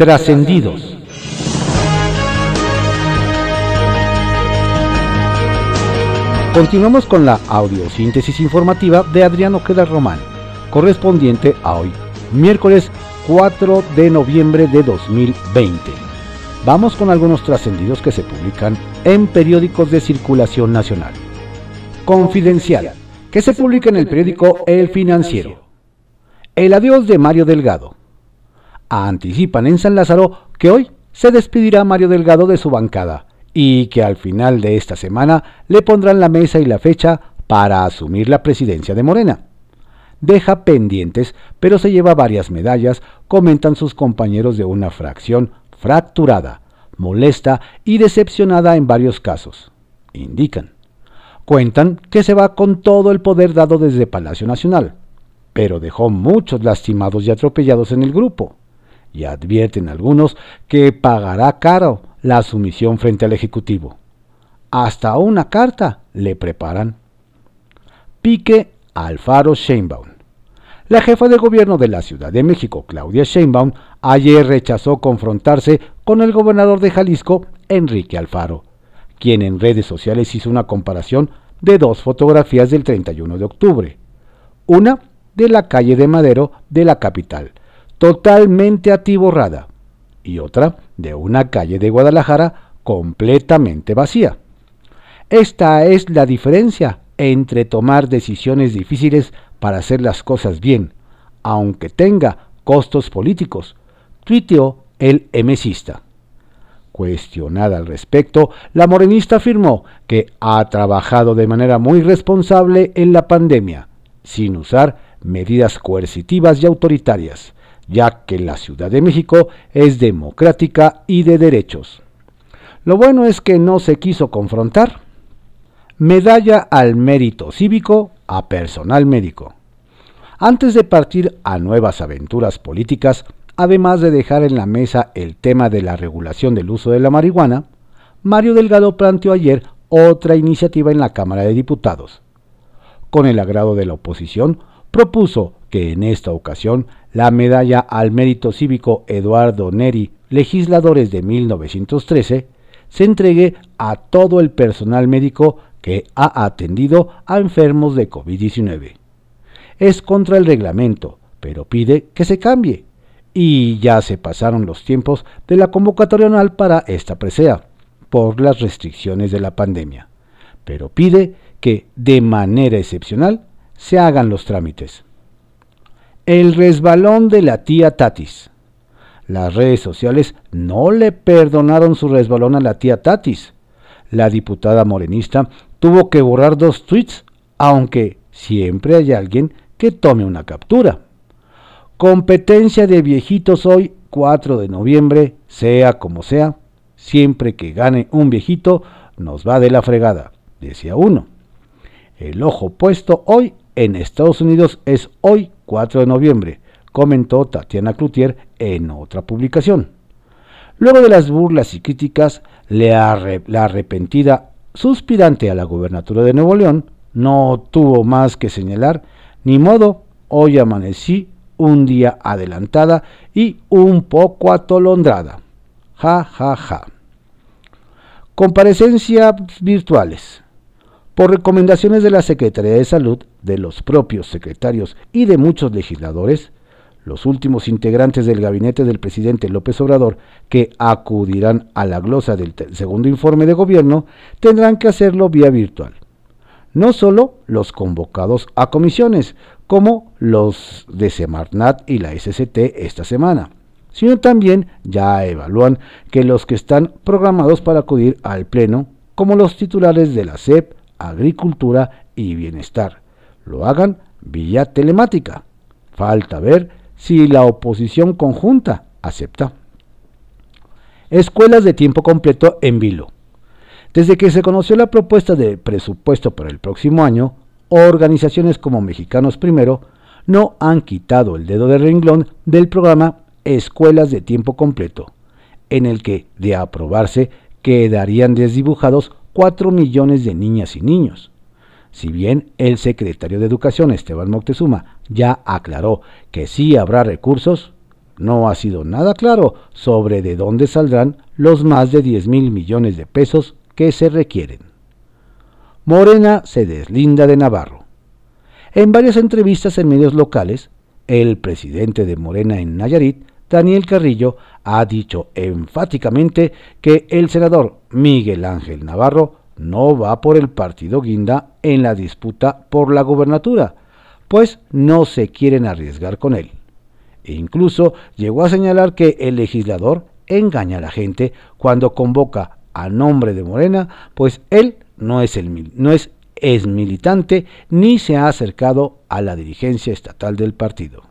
Trascendidos. Continuamos con la audiosíntesis informativa de Adriano Ojeda Román, correspondiente a hoy, miércoles 4 de noviembre de 2020. Vamos con algunos trascendidos que se publican en periódicos de circulación nacional. Confidencial, que se publica en el periódico El Financiero. El adiós de Mario Delgado. Anticipan en San Lázaro que hoy se despedirá Mario Delgado de su bancada y que al final de esta semana le pondrán la mesa y la fecha para asumir la presidencia de Morena. Deja pendientes, pero se lleva varias medallas, comentan sus compañeros de una fracción fracturada, molesta y decepcionada en varios casos. Indican. Cuentan que se va con todo el poder dado desde Palacio Nacional, pero dejó muchos lastimados y atropellados en el grupo. Y advierten algunos que pagará caro la sumisión frente al Ejecutivo. Hasta una carta le preparan. Pique Alfaro Sheinbaum. La jefa de gobierno de la Ciudad de México, Claudia Sheinbaum, ayer rechazó confrontarse con el gobernador de Jalisco, Enrique Alfaro, quien en redes sociales hizo una comparación de dos fotografías del 31 de octubre. Una de la calle de Madero de la capital, totalmente atiborrada, y otra de una calle de Guadalajara completamente vacía. Esta es la diferencia entre tomar decisiones difíciles para hacer las cosas bien, aunque tenga costos políticos, tuiteó el emesista. Cuestionada al respecto, la morenista afirmó que ha trabajado de manera muy responsable en la pandemia, sin usar medidas coercitivas y autoritarias, ya que la Ciudad de México es democrática y de derechos. Lo bueno es que no se quiso confrontar. Medalla al mérito cívico a personal médico. Antes de partir a nuevas aventuras políticas, además de dejar en la mesa el tema de la regulación del uso de la marihuana, Mario Delgado planteó ayer otra iniciativa en la Cámara de Diputados. Con el agrado de la oposición, propuso que en esta ocasión la medalla al mérito cívico Eduardo Neri, legisladores de 1913, se entregue a todo el personal médico que ha atendido a enfermos de COVID-19. Es contra el reglamento, pero pide que se cambie. Y ya se pasaron los tiempos de la convocatoria anual para esta presea, por las restricciones de la pandemia. Pero pide que, de manera excepcional, se hagan los trámites. El resbalón de la tía Tatis. Las redes sociales no le perdonaron su resbalón a la tía Tatis. La diputada morenista tuvo que borrar dos tweets, aunque siempre hay alguien que tome una captura. Competencia de viejitos hoy, 4 de noviembre, sea como sea, siempre que gane un viejito, nos va de la fregada, decía uno. El ojo puesto hoy en Estados Unidos es hoy 4 de noviembre, comentó Tatiana Cloutier en otra publicación. Luego de las burlas y críticas, la arrepentida suspirante a la gobernatura de Nuevo León no tuvo más que señalar, ni modo, hoy amanecí un día adelantada y un poco atolondrada. Ja, ja, ja. Comparecencias virtuales. Por recomendaciones de la Secretaría de Salud, de los propios secretarios y de muchos legisladores, los últimos integrantes del gabinete del presidente López Obrador que acudirán a la glosa del segundo informe de gobierno tendrán que hacerlo vía virtual. No solo los convocados a comisiones, como los de Semarnat y la SCT esta semana, sino también ya evalúan que los que están programados para acudir al Pleno, como los titulares de la SEP, agricultura y bienestar. Lo hagan vía telemática. Falta ver si la oposición conjunta acepta. Escuelas de tiempo completo en vilo. Desde que se conoció la propuesta de presupuesto para el próximo año, organizaciones como Mexicanos Primero no han quitado el dedo de renglón del programa Escuelas de Tiempo Completo, en el que, de aprobarse, quedarían desdibujados 4 millones de niñas y niños. Si bien el secretario de Educación, Esteban Moctezuma, ya aclaró que sí habrá recursos, no ha sido nada claro sobre de dónde saldrán los más de 10 mil millones de pesos que se requieren. Morena se deslinda de Navarro. En varias entrevistas en medios locales, el presidente de Morena en Nayarit, Daniel Carrillo, ha dicho enfáticamente que el senador Miguel Ángel Navarro no va por el partido Guinda en la disputa por la gobernatura, pues no se quieren arriesgar con él. E incluso llegó a señalar que el legislador engaña a la gente cuando convoca a nombre de Morena, pues él no es, el, no es, es militante ni se ha acercado a la dirigencia estatal del partido.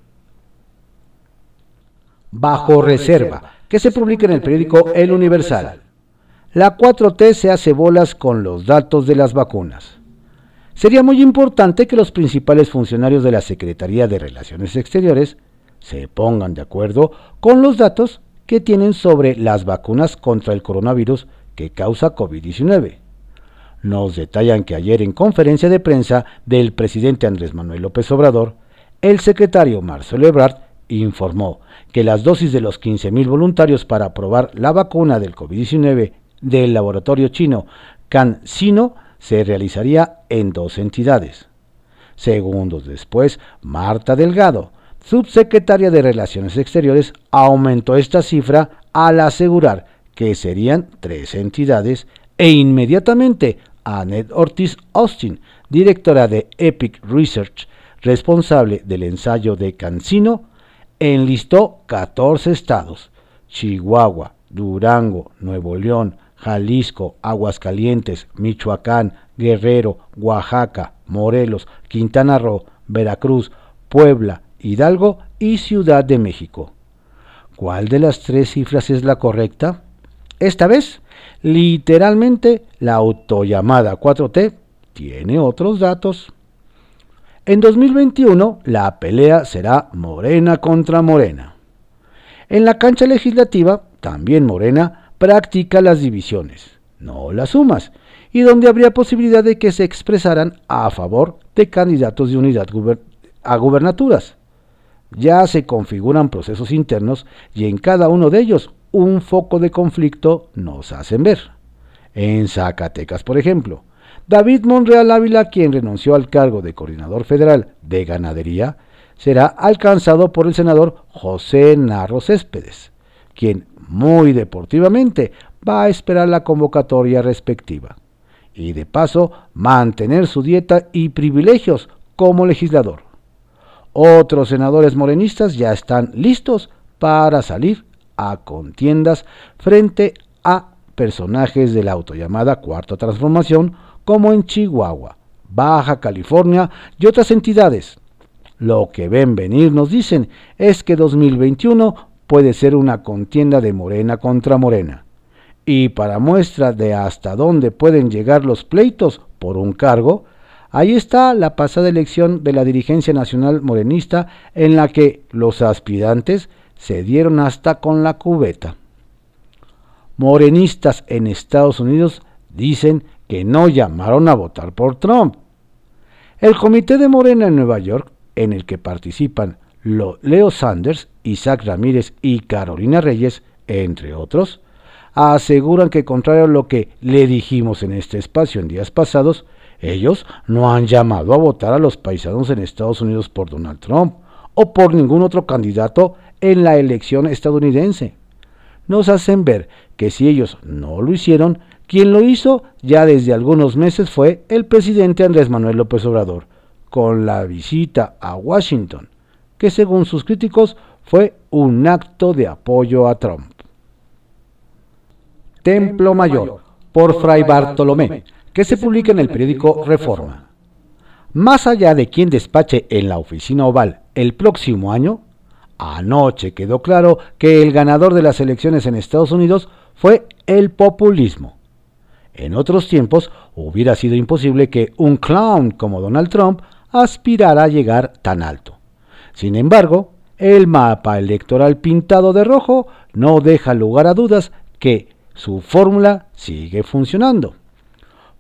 Bajo reserva, que se publica en el periódico El Universal. La 4T se hace bolas con los datos de las vacunas. Sería muy importante que los principales funcionarios de la Secretaría de Relaciones Exteriores se pongan de acuerdo con los datos que tienen sobre las vacunas contra el coronavirus que causa COVID-19. Nos detallan que ayer en conferencia de prensa del presidente Andrés Manuel López Obrador, el secretario Marcelo Ebrard informó que las dosis de los 15.000 voluntarios para probar la vacuna del COVID-19 del laboratorio chino CanSino se realizaría en dos entidades. Segundos después, Marta Delgado, subsecretaria de Relaciones Exteriores, aumentó esta cifra al asegurar que serían tres entidades e inmediatamente Annette Ortiz Austin, directora de Epic Research, responsable del ensayo de Cancino, enlistó 14 estados, Chihuahua, Durango, Nuevo León, Jalisco, Aguascalientes, Michoacán, Guerrero, Oaxaca, Morelos, Quintana Roo, Veracruz, Puebla, Hidalgo y Ciudad de México. ¿Cuál de las tres cifras es la correcta? Esta vez, literalmente, la autollamada 4T tiene otros datos. En 2021, la pelea será Morena contra Morena. En la cancha legislativa, también Morena practica las divisiones, no las sumas, y donde habría posibilidad de que se expresaran a favor de candidatos de unidad a gubernaturas. Ya se configuran procesos internos y en cada uno de ellos un foco de conflicto nos hacen ver. En Zacatecas, por ejemplo, David Monreal Ávila, quien renunció al cargo de coordinador federal de ganadería, será alcanzado por el senador José Narro Céspedes, quien muy deportivamente va a esperar la convocatoria respectiva y de paso mantener su dieta y privilegios como legislador. Otros senadores morenistas ya están listos para salir a contiendas frente a personajes de la autollamada Cuarta Transformación como en Chihuahua, Baja California y otras entidades. Lo que ven venir, nos dicen, es que 2021 puede ser una contienda de Morena contra Morena. Y para muestra de hasta dónde pueden llegar los pleitos por un cargo, ahí está la pasada elección de la dirigencia nacional morenista en la que los aspirantes se dieron hasta con la cubeta. Morenistas en Estados Unidos dicen que no llamaron a votar por Trump. El comité de Morena en Nueva York, en el que participan Leo Sanders, Isaac Ramírez y Carolina Reyes, entre otros, aseguran que contrario a lo que le dijimos en este espacio en días pasados, ellos no han llamado a votar a los paisanos en Estados Unidos por Donald Trump o por ningún otro candidato en la elección estadounidense. Nos hacen ver que si ellos no lo hicieron, quien lo hizo ya desde algunos meses fue el presidente Andrés Manuel López Obrador, con la visita a Washington, que según sus críticos fue un acto de apoyo a Trump. Templo Mayor, por Fray Bartolomé, que se publica en el periódico Reforma. Más allá de quien despache en la oficina oval el próximo año, Anoche quedó claro que el ganador de las elecciones en Estados Unidos fue el populismo. En otros tiempos hubiera sido imposible que un clown como Donald Trump aspirara a llegar tan alto. Sin embargo, el mapa electoral pintado de rojo no deja lugar a dudas que su fórmula sigue funcionando.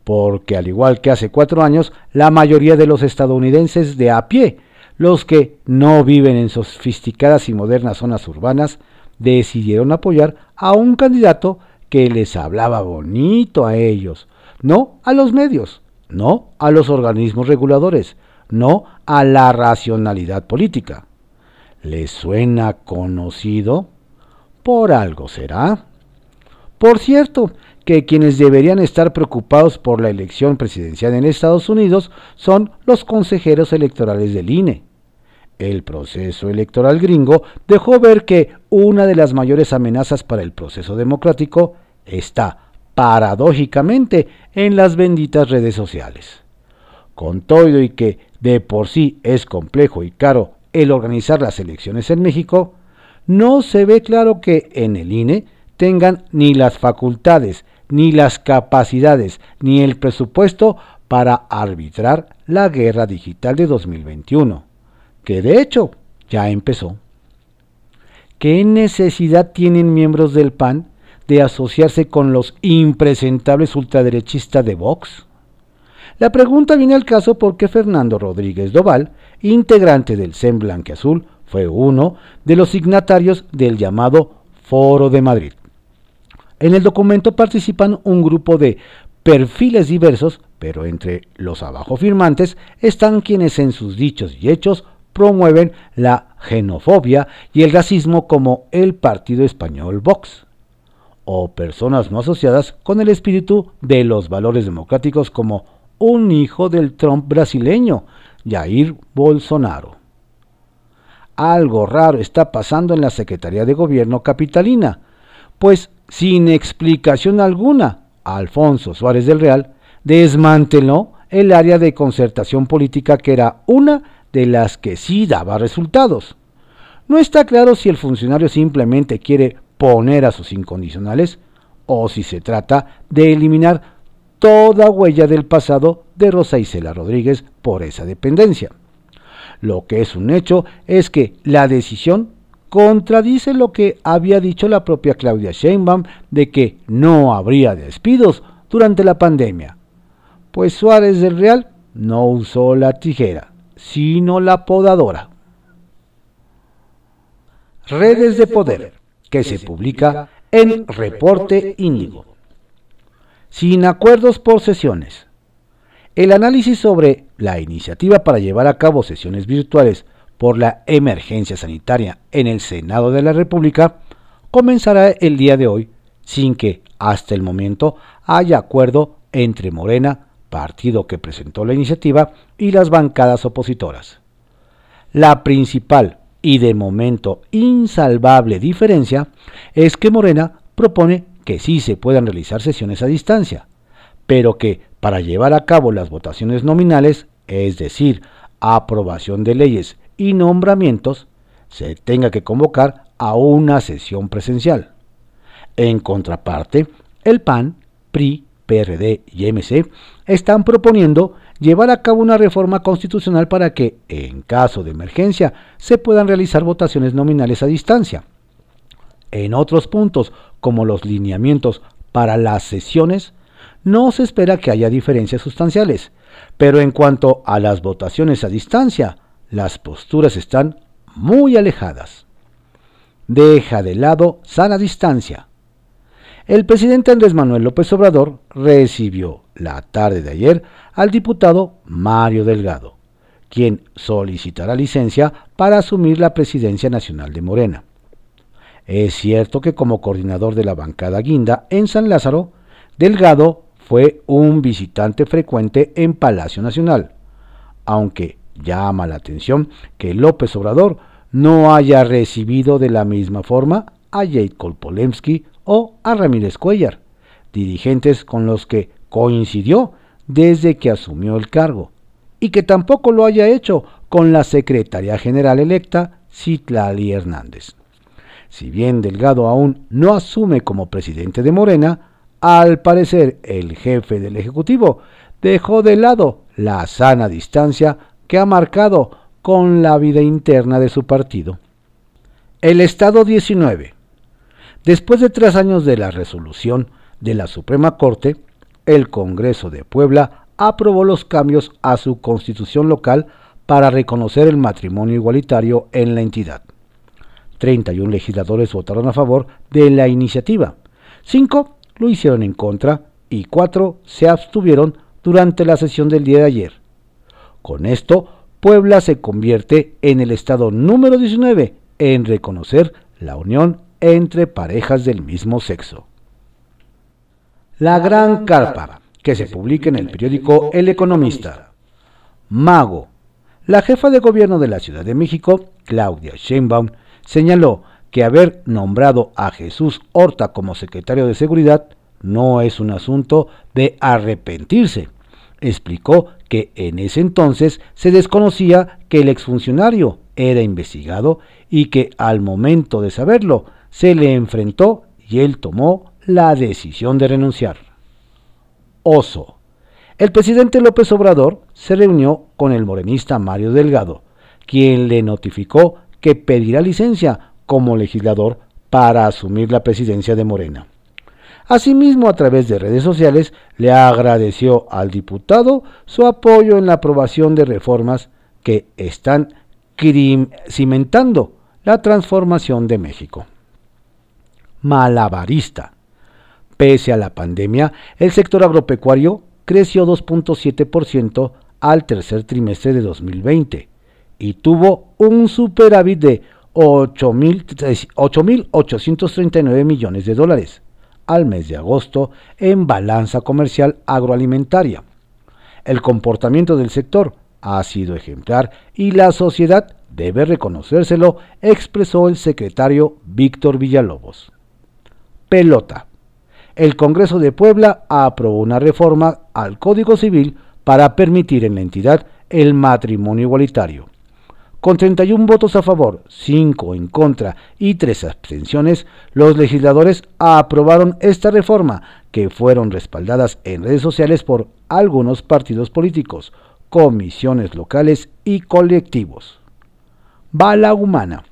Porque al igual que hace cuatro años, la mayoría de los estadounidenses de a pie los que no viven en sofisticadas y modernas zonas urbanas decidieron apoyar a un candidato que les hablaba bonito a ellos, no a los medios, no a los organismos reguladores, no a la racionalidad política. ¿Les suena conocido? Por algo será. Por cierto, que quienes deberían estar preocupados por la elección presidencial en Estados Unidos son los consejeros electorales del INE. El proceso electoral gringo dejó ver que una de las mayores amenazas para el proceso democrático está, paradójicamente, en las benditas redes sociales. Con todo y que de por sí es complejo y caro el organizar las elecciones en México, no se ve claro que en el INE tengan ni las facultades, ni las capacidades, ni el presupuesto para arbitrar la guerra digital de 2021, que de hecho ya empezó. ¿Qué necesidad tienen miembros del PAN de asociarse con los impresentables ultraderechistas de Vox? La pregunta viene al caso porque Fernando Rodríguez Doval, integrante del CEN Azul, fue uno de los signatarios del llamado Foro de Madrid. En el documento participan un grupo de perfiles diversos, pero entre los abajo firmantes están quienes en sus dichos y hechos promueven la xenofobia y el racismo como el partido español Vox, o personas no asociadas con el espíritu de los valores democráticos como un hijo del Trump brasileño, Jair Bolsonaro. Algo raro está pasando en la Secretaría de Gobierno capitalina, pues sin explicación alguna, Alfonso Suárez del Real desmanteló el área de concertación política que era una de las que sí daba resultados. No está claro si el funcionario simplemente quiere poner a sus incondicionales o si se trata de eliminar toda huella del pasado de Rosa Isela Rodríguez por esa dependencia. Lo que es un hecho es que la decisión contradice lo que había dicho la propia Claudia Sheinbaum de que no habría despidos durante la pandemia, pues Suárez del Real no usó la tijera, sino la podadora. Redes de Poder, que se publica en Reporte Índigo sin acuerdos por sesiones. El análisis sobre la iniciativa para llevar a cabo sesiones virtuales por la emergencia sanitaria en el Senado de la República comenzará el día de hoy sin que hasta el momento haya acuerdo entre Morena, partido que presentó la iniciativa, y las bancadas opositoras. La principal y de momento insalvable diferencia es que Morena propone que sí se puedan realizar sesiones a distancia, pero que para llevar a cabo las votaciones nominales, es decir, aprobación de leyes y nombramientos, se tenga que convocar a una sesión presencial. En contraparte, el PAN, PRI, PRD y MC están proponiendo llevar a cabo una reforma constitucional para que, en caso de emergencia, se puedan realizar votaciones nominales a distancia. En otros puntos, como los lineamientos para las sesiones, no se espera que haya diferencias sustanciales, pero en cuanto a las votaciones a distancia, las posturas están muy alejadas. Deja de lado sana distancia. El presidente Andrés Manuel López Obrador recibió la tarde de ayer al diputado Mario Delgado, quien solicitará licencia para asumir la presidencia nacional de Morena. Es cierto que como coordinador de la bancada Guinda en San Lázaro, Delgado fue un visitante frecuente en Palacio Nacional, aunque llama la atención que López Obrador no haya recibido de la misma forma a Jacob Polemski o a Ramírez Cuellar, dirigentes con los que coincidió desde que asumió el cargo, y que tampoco lo haya hecho con la secretaria general electa Citlali Hernández. Si bien Delgado aún no asume como presidente de Morena, al parecer el jefe del Ejecutivo dejó de lado la sana distancia que ha marcado con la vida interna de su partido. El Estado 19. Después de tres años de la resolución de la Suprema Corte, el Congreso de Puebla aprobó los cambios a su constitución local para reconocer el matrimonio igualitario en la entidad. 31 legisladores votaron a favor de la iniciativa, 5 lo hicieron en contra y 4 se abstuvieron durante la sesión del día de ayer. Con esto, Puebla se convierte en el estado número 19 en reconocer la unión entre parejas del mismo sexo. La Gran Carpa, que se publica en el periódico El Economista. Mago. La jefa de gobierno de la Ciudad de México, Claudia Sheinbaum, señaló que haber nombrado a Jesús Horta como secretario de Seguridad no es un asunto de arrepentirse. Explicó que en ese entonces se desconocía que el exfuncionario era investigado y que al momento de saberlo se le enfrentó y él tomó la decisión de renunciar. Oso. El presidente López Obrador se reunió con el morenista Mario Delgado, quien le notificó que pedirá licencia como legislador para asumir la presidencia de Morena. Asimismo, a través de redes sociales, le agradeció al diputado su apoyo en la aprobación de reformas que están cimentando la transformación de México. Malabarista. Pese a la pandemia, el sector agropecuario creció 2.7% al tercer trimestre de 2020 y tuvo un superávit de 8.839 millones de dólares al mes de agosto en balanza comercial agroalimentaria. El comportamiento del sector ha sido ejemplar y la sociedad debe reconocérselo, expresó el secretario Víctor Villalobos. Pelota. El Congreso de Puebla aprobó una reforma al Código Civil para permitir en la entidad el matrimonio igualitario. Con 31 votos a favor, 5 en contra y 3 abstenciones, los legisladores aprobaron esta reforma, que fueron respaldadas en redes sociales por algunos partidos políticos, comisiones locales y colectivos. Bala humana.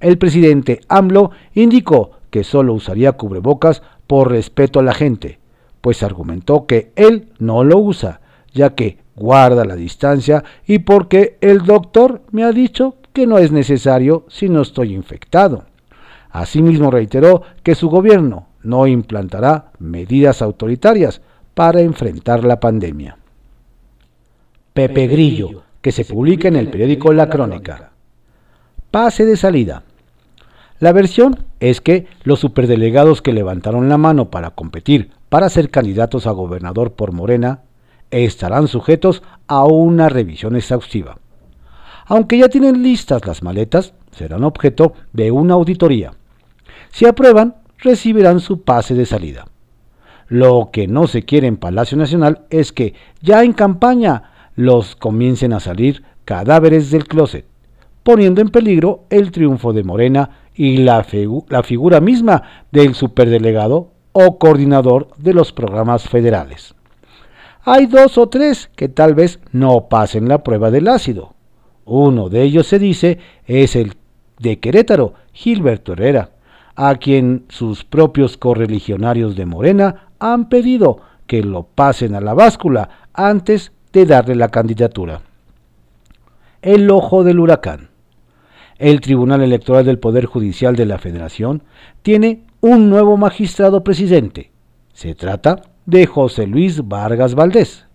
El presidente AMLO indicó que solo usaría cubrebocas por respeto a la gente, pues argumentó que él no lo usa, ya que guarda la distancia y porque el doctor me ha dicho que no es necesario si no estoy infectado. Asimismo reiteró que su gobierno no implantará medidas autoritarias para enfrentar la pandemia. Pepe Grillo, que se publica en el periódico La Crónica. Pase de salida. La versión es que los superdelegados que levantaron la mano para competir para ser candidatos a gobernador por Morena estarán sujetos a una revisión exhaustiva. Aunque ya tienen listas las maletas, serán objeto de una auditoría. Si aprueban, recibirán su pase de salida. Lo que no se quiere en Palacio Nacional es que ya en campaña los comiencen a salir cadáveres del closet, poniendo en peligro el triunfo de Morena y la, figura misma del superdelegado o coordinador de los programas federales hay dos o tres que tal vez no pasen la prueba del ácido. Uno de ellos se dice es el de Querétaro, Gilberto Herrera, a quien sus propios correligionarios de Morena han pedido que lo pasen a la báscula antes de darle la candidatura. El ojo del huracán. El Tribunal Electoral del Poder Judicial de la Federación tiene un nuevo magistrado presidente. Se trata de José Luis Vargas Valdés.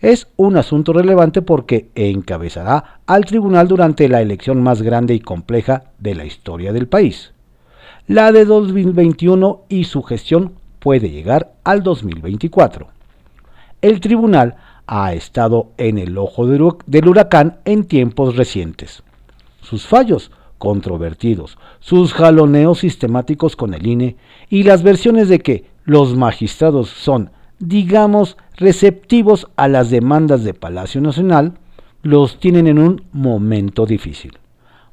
Es un asunto relevante porque encabezará al tribunal durante la elección más grande y compleja de la historia del país, la de 2021 y su gestión puede llegar al 2024. El tribunal ha estado en el ojo del huracán en tiempos recientes. Sus fallos controvertidos, sus jaloneos sistemáticos con el INE y las versiones de que los magistrados son, digamos, receptivos a las demandas de Palacio Nacional, los tienen en un momento difícil.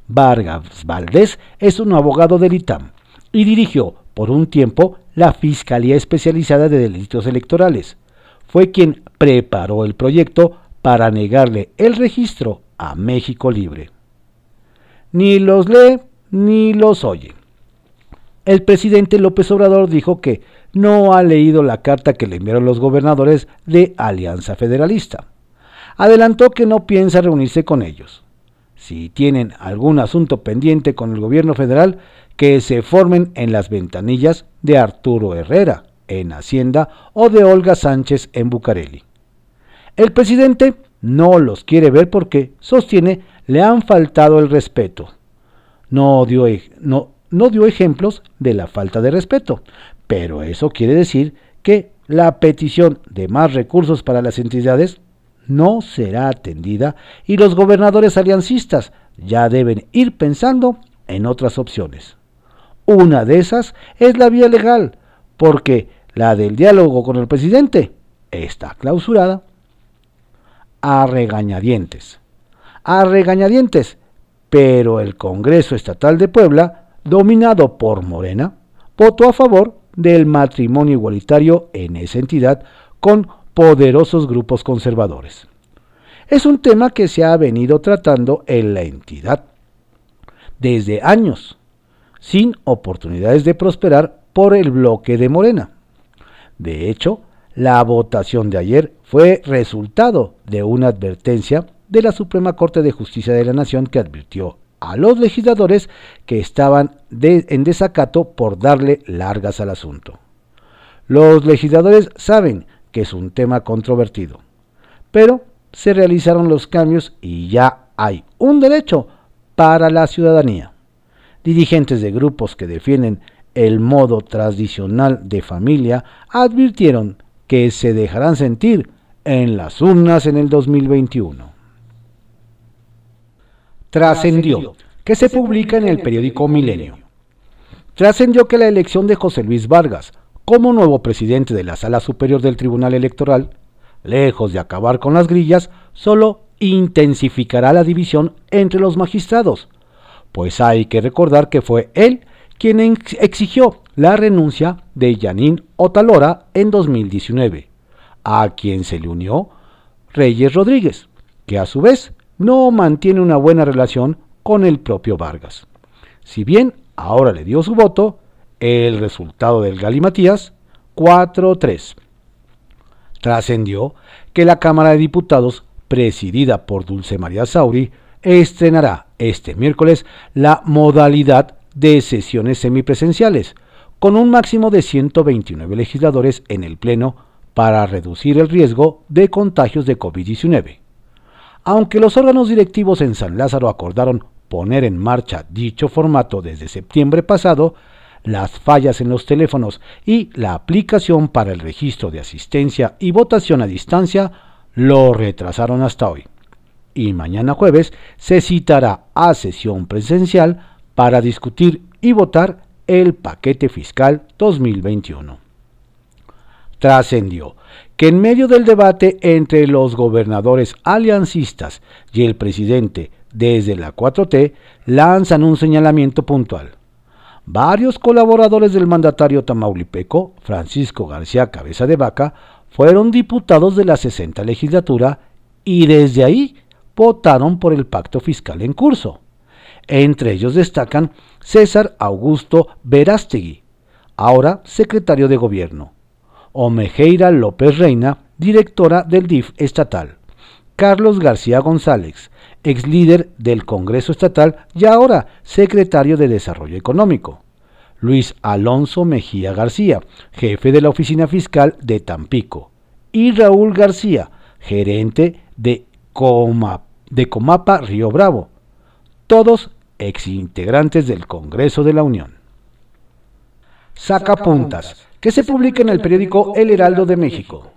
Vargas Valdés es un abogado del ITAM y dirigió por un tiempo la Fiscalía Especializada de Delitos Electorales. Fue quien preparó el proyecto para negarle el registro a México Libre. Ni los lee ni los oye. El presidente López Obrador dijo que no ha leído la carta que le enviaron los gobernadores de Alianza Federalista. adelantó que no piensa reunirse con ellos. Si tienen algún asunto pendiente con el gobierno federal, que se formen en las ventanillas de Arturo Herrera, en Hacienda, o de Olga Sánchez en Bucareli. El presidente no los quiere ver porque, sostiene, le han faltado el respeto. No dio, no, no dio ejemplos de la falta de respeto, pero eso quiere decir que la petición de más recursos para las entidades no será atendida y los gobernadores aliancistas ya deben ir pensando en otras opciones. Una de esas es la vía legal, porque la del diálogo con el presidente está clausurada. A regañadientes. A regañadientes. Pero el Congreso Estatal de Puebla, dominado por Morena, votó a favor del matrimonio igualitario en esa entidad con poderosos grupos conservadores. Es un tema que se ha venido tratando en la entidad desde años, sin oportunidades de prosperar por el bloque de Morena. De hecho, la votación de ayer fue resultado de una advertencia de la Suprema Corte de Justicia de la Nación que advirtió a los legisladores que estaban en desacato por darle largas al asunto. Los legisladores saben que es un tema controvertido, pero se realizaron los cambios y ya hay un derecho para la ciudadanía. Dirigentes de grupos que defienden el modo tradicional de familia advirtieron que se dejarán sentir en las urnas en el 2021 trascendió, que se publica en el periódico Milenio. Trascendió que la elección de José Luis Vargas como nuevo presidente de la Sala Superior del Tribunal Electoral, lejos de acabar con las grillas, solo intensificará la división entre los magistrados, pues hay que recordar que fue él quien exigió la renuncia de Yanín Otalora en 2019, a quien se le unió Reyes Rodríguez, que a su vez no mantiene una buena relación con el propio Vargas. Si bien ahora le dio su voto, el resultado del Galimatías 4-3. Trascendió que la Cámara de Diputados, presidida por Dulce María Sauri, estrenará este miércoles la modalidad de sesiones semipresenciales, con un máximo de 129 legisladores en el Pleno para reducir el riesgo de contagios de COVID-19. Aunque los órganos directivos en San Lázaro acordaron poner en marcha dicho formato desde septiembre pasado, las fallas en los teléfonos y la aplicación para el registro de asistencia y votación a distancia lo retrasaron hasta hoy. Y mañana jueves se citará a sesión presencial para discutir y votar el paquete fiscal 2021. Trascendió que en medio del debate entre los gobernadores aliancistas y el presidente desde la 4T lanzan un señalamiento puntual. Varios colaboradores del mandatario tamaulipeco, Francisco García Cabeza de Vaca, fueron diputados de la 60 legislatura y desde ahí votaron por el pacto fiscal en curso. Entre ellos destacan César Augusto Verástegui, ahora secretario de gobierno, Omejeira López Reina, directora del DIF estatal. Carlos García González, ex líder del Congreso Estatal y ahora secretario de Desarrollo Económico. Luis Alonso Mejía García, jefe de la Oficina Fiscal de Tampico. Y Raúl García, gerente de, de Comapa Río Bravo. Todos ex integrantes del Congreso de la Unión. Sacapuntas que se publica en el periódico El Heraldo de México.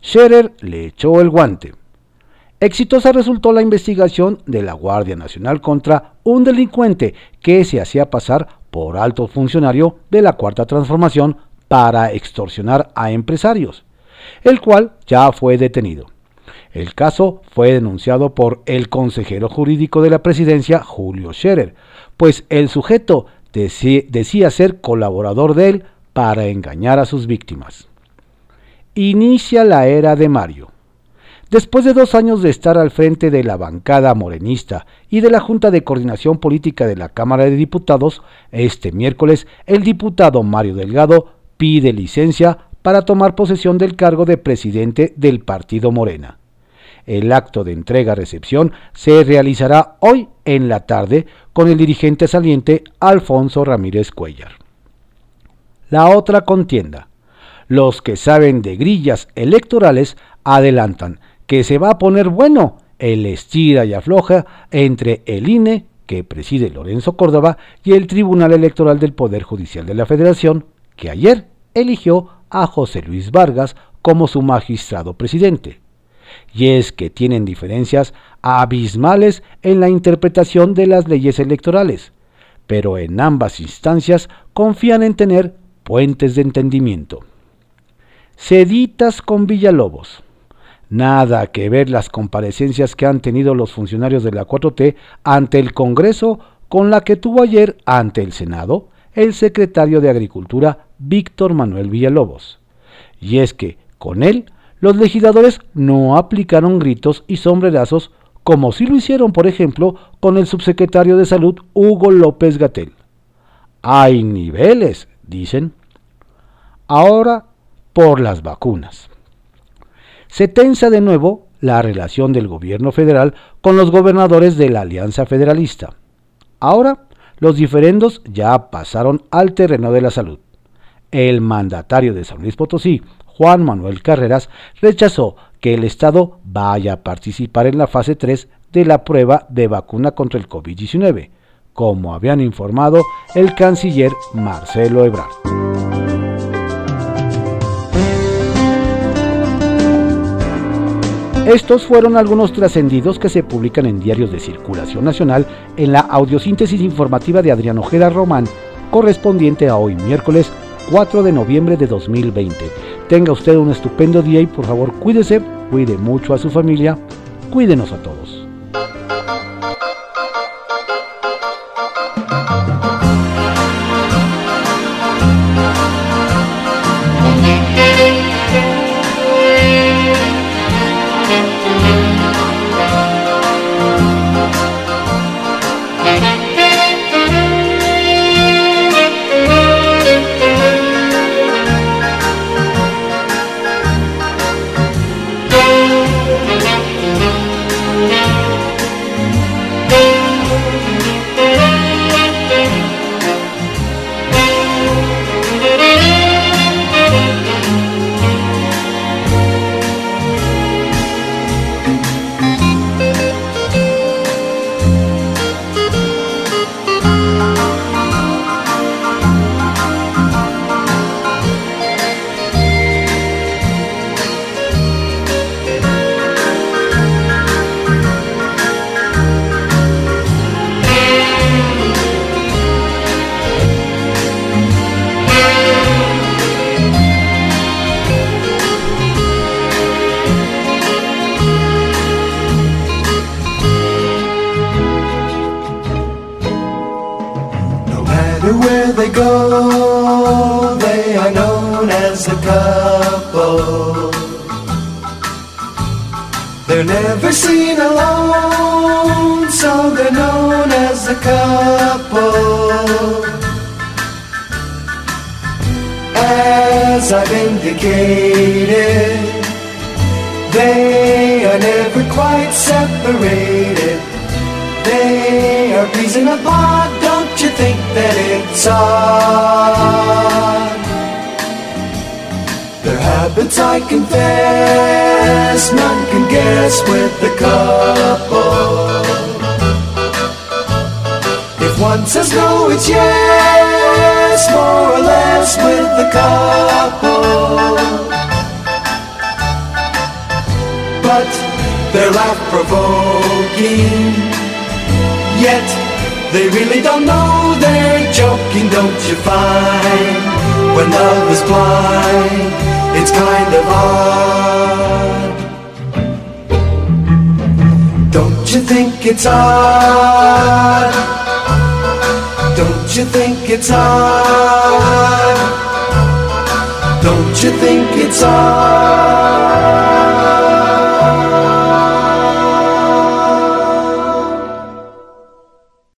Scherer le echó el guante. Exitosa resultó la investigación de la Guardia Nacional contra un delincuente que se hacía pasar por alto funcionario de la Cuarta Transformación para extorsionar a empresarios, el cual ya fue detenido. El caso fue denunciado por el consejero jurídico de la presidencia, Julio Scherer, pues el sujeto decía ser colaborador de él para engañar a sus víctimas. Inicia la era de Mario. Después de dos años de estar al frente de la bancada morenista y de la Junta de Coordinación Política de la Cámara de Diputados, este miércoles el diputado Mario Delgado pide licencia para tomar posesión del cargo de presidente del partido Morena. El acto de entrega-recepción se realizará hoy en la tarde con el dirigente saliente Alfonso Ramírez Cuellar. La otra contienda. Los que saben de grillas electorales adelantan que se va a poner bueno el estira y afloja entre el INE, que preside Lorenzo Córdoba, y el Tribunal Electoral del Poder Judicial de la Federación, que ayer eligió a José Luis Vargas como su magistrado presidente. Y es que tienen diferencias abismales en la interpretación de las leyes electorales, pero en ambas instancias confían en tener puentes de entendimiento. Seditas con Villalobos. Nada que ver las comparecencias que han tenido los funcionarios de la 4T ante el Congreso con la que tuvo ayer ante el Senado el secretario de Agricultura Víctor Manuel Villalobos. Y es que, con él, los legisladores no aplicaron gritos y sombrerazos como si lo hicieron, por ejemplo, con el subsecretario de Salud Hugo López Gatel. Hay niveles, dicen. Ahora, por las vacunas se tensa de nuevo la relación del gobierno federal con los gobernadores de la Alianza Federalista. Ahora, los diferendos ya pasaron al terreno de la salud. El mandatario de San Luis Potosí, Juan Manuel Carreras, rechazó que el Estado vaya a participar en la fase 3 de la prueba de vacuna contra el COVID-19, como habían informado el canciller Marcelo Ebrard. Estos fueron algunos trascendidos que se publican en diarios de circulación nacional en la audiosíntesis informativa de Adrián Ojeda Román, correspondiente a hoy miércoles 4 de noviembre de 2020. Tenga usted un estupendo día y por favor cuídese, cuide mucho a su familia, cuídenos a todos. complicated. They are never quite separated. They are reason apart. Don't you think that it's odd? Their habits, I confess, none can guess with the couple. If one says no, it's yes less, more or less with the couple. But they're laugh provoking. Yet they really don't know they're joking, don't you find? When love is blind, it's kind of odd. Don't you think it's odd? Don't you think it's odd? Don't you think it's odd?